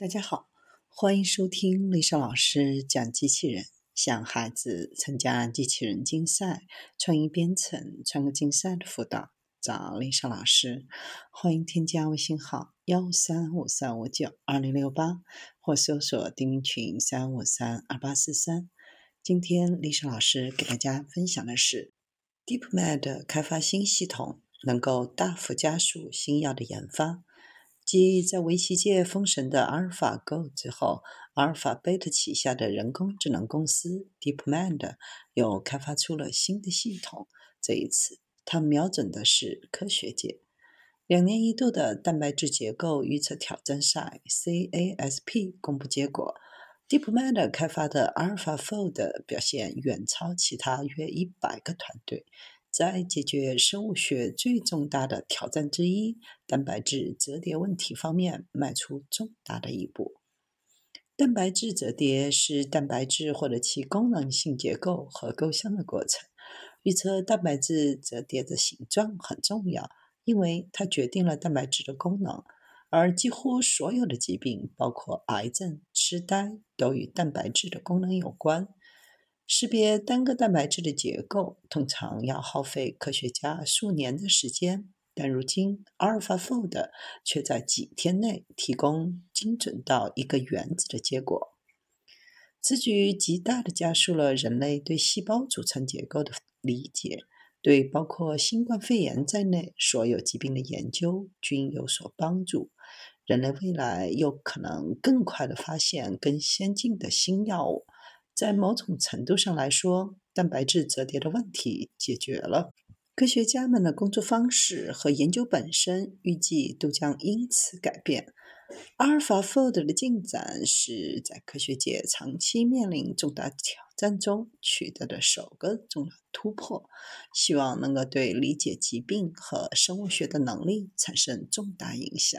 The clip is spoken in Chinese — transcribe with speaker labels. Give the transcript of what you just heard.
Speaker 1: 大家好，欢迎收听丽莎老师讲机器人，向孩子参加机器人竞赛、创意编程、创客竞赛的辅导，找丽莎老师。欢迎添加微信号幺三五三五九二零六八，或搜索钉钉群三五三二八四三。今天丽莎老师给大家分享的是，DeepMind 开发新系统，能够大幅加速新药的研发。继在围棋界封神的阿尔法 Go 之后，阿尔法贝塔旗下的人工智能公司 DeepMind 又开发出了新的系统。这一次，它瞄准的是科学界。两年一度的蛋白质结构预测挑战赛 （CASP） 公布结果，DeepMind 开发的 AlphaFold 表现远超其他约一百个团队。在解决生物学最重大的挑战之一——蛋白质折叠问题方面，迈出重大的一步。蛋白质折叠是蛋白质或者其功能性结构和构象的过程。预测蛋白质折叠的形状很重要，因为它决定了蛋白质的功能。而几乎所有的疾病，包括癌症、痴呆，都与蛋白质的功能有关。识别单个蛋白质的结构通常要耗费科学家数年的时间，但如今 AlphaFold 却在几天内提供精准到一个原子的结果。此举极大地加速了人类对细胞组成结构的理解，对包括新冠肺炎在内所有疾病的研究均有所帮助。人类未来有可能更快地发现更先进的新药物。在某种程度上来说，蛋白质折叠的问题解决了。科学家们的工作方式和研究本身预计都将因此改变。AlphaFold 的进展是在科学界长期面临重大挑战中取得的首个重要突破，希望能够对理解疾病和生物学的能力产生重大影响。